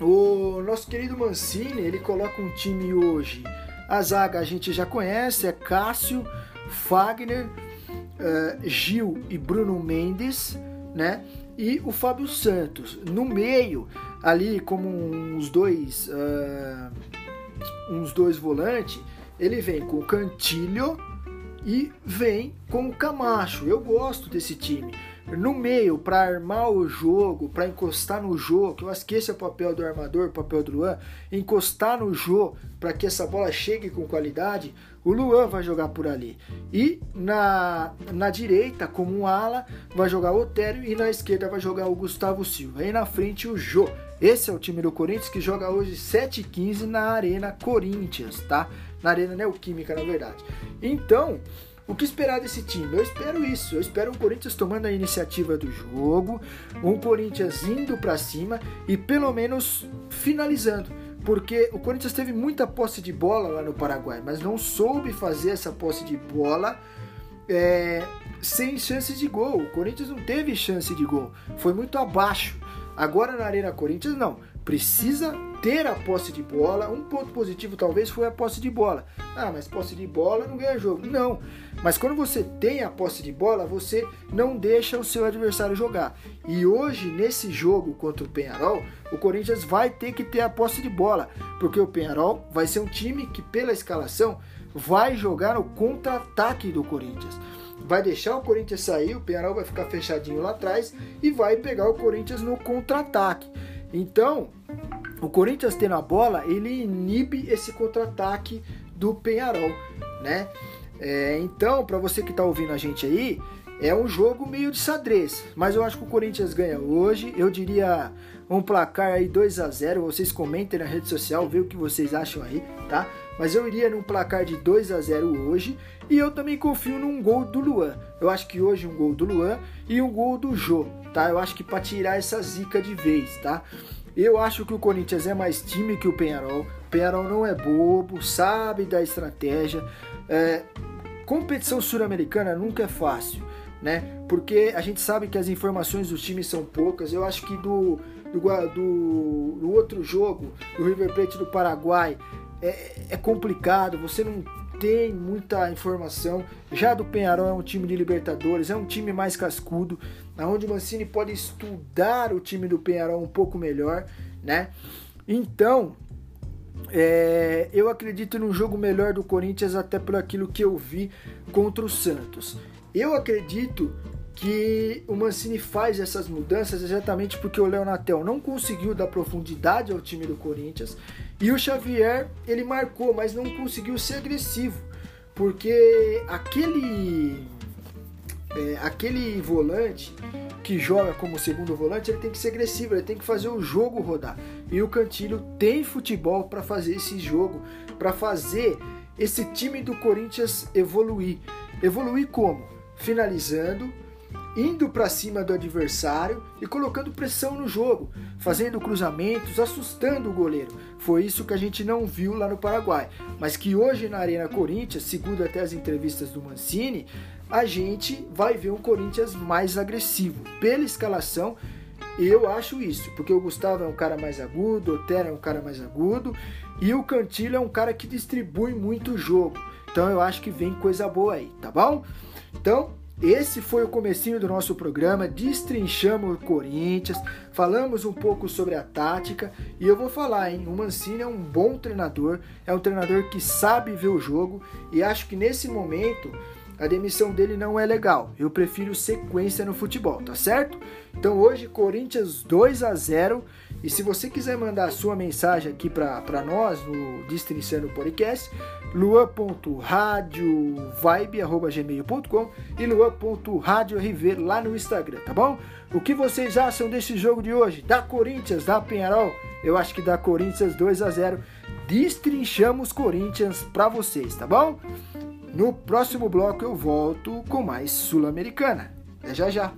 O nosso querido Mancini, ele coloca um time hoje. A zaga a gente já conhece, é Cássio, Fagner, uh, Gil e Bruno Mendes, né? E o Fábio Santos. No meio, ali como uns dois, uh, uns dois volantes, ele vem com o Cantilho e vem com o Camacho. Eu gosto desse time. No meio, para armar o jogo, para encostar no jogo, que eu acho que esse é o papel do armador, o papel do Luan, encostar no jogo para que essa bola chegue com qualidade, o Luan vai jogar por ali. E na, na direita, como um ala, vai jogar o Otério e na esquerda vai jogar o Gustavo Silva. Aí na frente o Jô. Esse é o time do Corinthians que joga hoje 7h15 na Arena Corinthians, tá? Na Arena Neoquímica, na verdade. Então, o que esperar desse time? Eu espero isso. Eu espero um Corinthians tomando a iniciativa do jogo, um Corinthians indo para cima e pelo menos finalizando. Porque o Corinthians teve muita posse de bola lá no Paraguai, mas não soube fazer essa posse de bola é, sem chances de gol. O Corinthians não teve chance de gol, foi muito abaixo. Agora na Arena Corinthians, não. Precisa ter a posse de bola. Um ponto positivo talvez foi a posse de bola. Ah, mas posse de bola não ganha jogo. Não. Mas quando você tem a posse de bola, você não deixa o seu adversário jogar. E hoje, nesse jogo contra o Penharol, o Corinthians vai ter que ter a posse de bola. Porque o Penharol vai ser um time que, pela escalação, vai jogar no contra-ataque do Corinthians vai deixar o Corinthians sair, o Penharol vai ficar fechadinho lá atrás e vai pegar o Corinthians no contra-ataque. Então, o Corinthians tendo a bola, ele inibe esse contra-ataque do Penharol, né? É, então, para você que está ouvindo a gente aí, é um jogo meio de xadrez, mas eu acho que o Corinthians ganha hoje. Eu diria um placar aí 2 a 0. Vocês comentem na rede social, vê o que vocês acham aí, tá? Mas eu iria num placar de 2 a 0 hoje e eu também confio num gol do Luan. Eu acho que hoje um gol do Luan e um gol do Jô, tá? Eu acho que para tirar essa zica de vez, tá? Eu acho que o Corinthians é mais time que o Penharol. O Penharol não é bobo, sabe da estratégia. É, competição sul-americana nunca é fácil, né? Porque a gente sabe que as informações dos times são poucas. Eu acho que do, do, do, do outro jogo, do River Plate do Paraguai, é, é complicado. Você não tem muita informação. Já do Penharol é um time de Libertadores, é um time mais cascudo, onde o Mancini pode estudar o time do Penharol um pouco melhor, né? Então, é, eu acredito num jogo melhor do Corinthians até por aquilo que eu vi contra o Santos. Eu acredito que o Mancini faz essas mudanças exatamente porque o Leonatel não conseguiu dar profundidade ao time do Corinthians e o Xavier ele marcou, mas não conseguiu ser agressivo, porque aquele é, aquele volante que joga como segundo volante ele tem que ser agressivo, ele tem que fazer o jogo rodar. E o Cantilho tem futebol para fazer esse jogo, para fazer esse time do Corinthians evoluir. Evoluir como? Finalizando indo para cima do adversário e colocando pressão no jogo, fazendo cruzamentos, assustando o goleiro. Foi isso que a gente não viu lá no Paraguai, mas que hoje na Arena Corinthians, segundo até as entrevistas do Mancini, a gente vai ver um Corinthians mais agressivo. Pela escalação, eu acho isso, porque o Gustavo é um cara mais agudo, o Otero é um cara mais agudo e o Cantilho é um cara que distribui muito o jogo. Então eu acho que vem coisa boa aí, tá bom? Então, esse foi o comecinho do nosso programa, destrinchamos o Corinthians, falamos um pouco sobre a tática e eu vou falar, hein, o Mancini é um bom treinador, é um treinador que sabe ver o jogo e acho que nesse momento a demissão dele não é legal. Eu prefiro sequência no futebol, tá certo? Então hoje Corinthians 2 a 0 e se você quiser mandar a sua mensagem aqui para nós no Destrinchando Podcast, lua.radiovibe.gmail.com e lua.radiorv lá no Instagram, tá bom? O que vocês acham desse jogo de hoje? Da Corinthians, da Penharol? Eu acho que da Corinthians 2 a 0 Destrinchamos Corinthians para vocês, tá bom? No próximo bloco eu volto com mais Sul-Americana. É já já.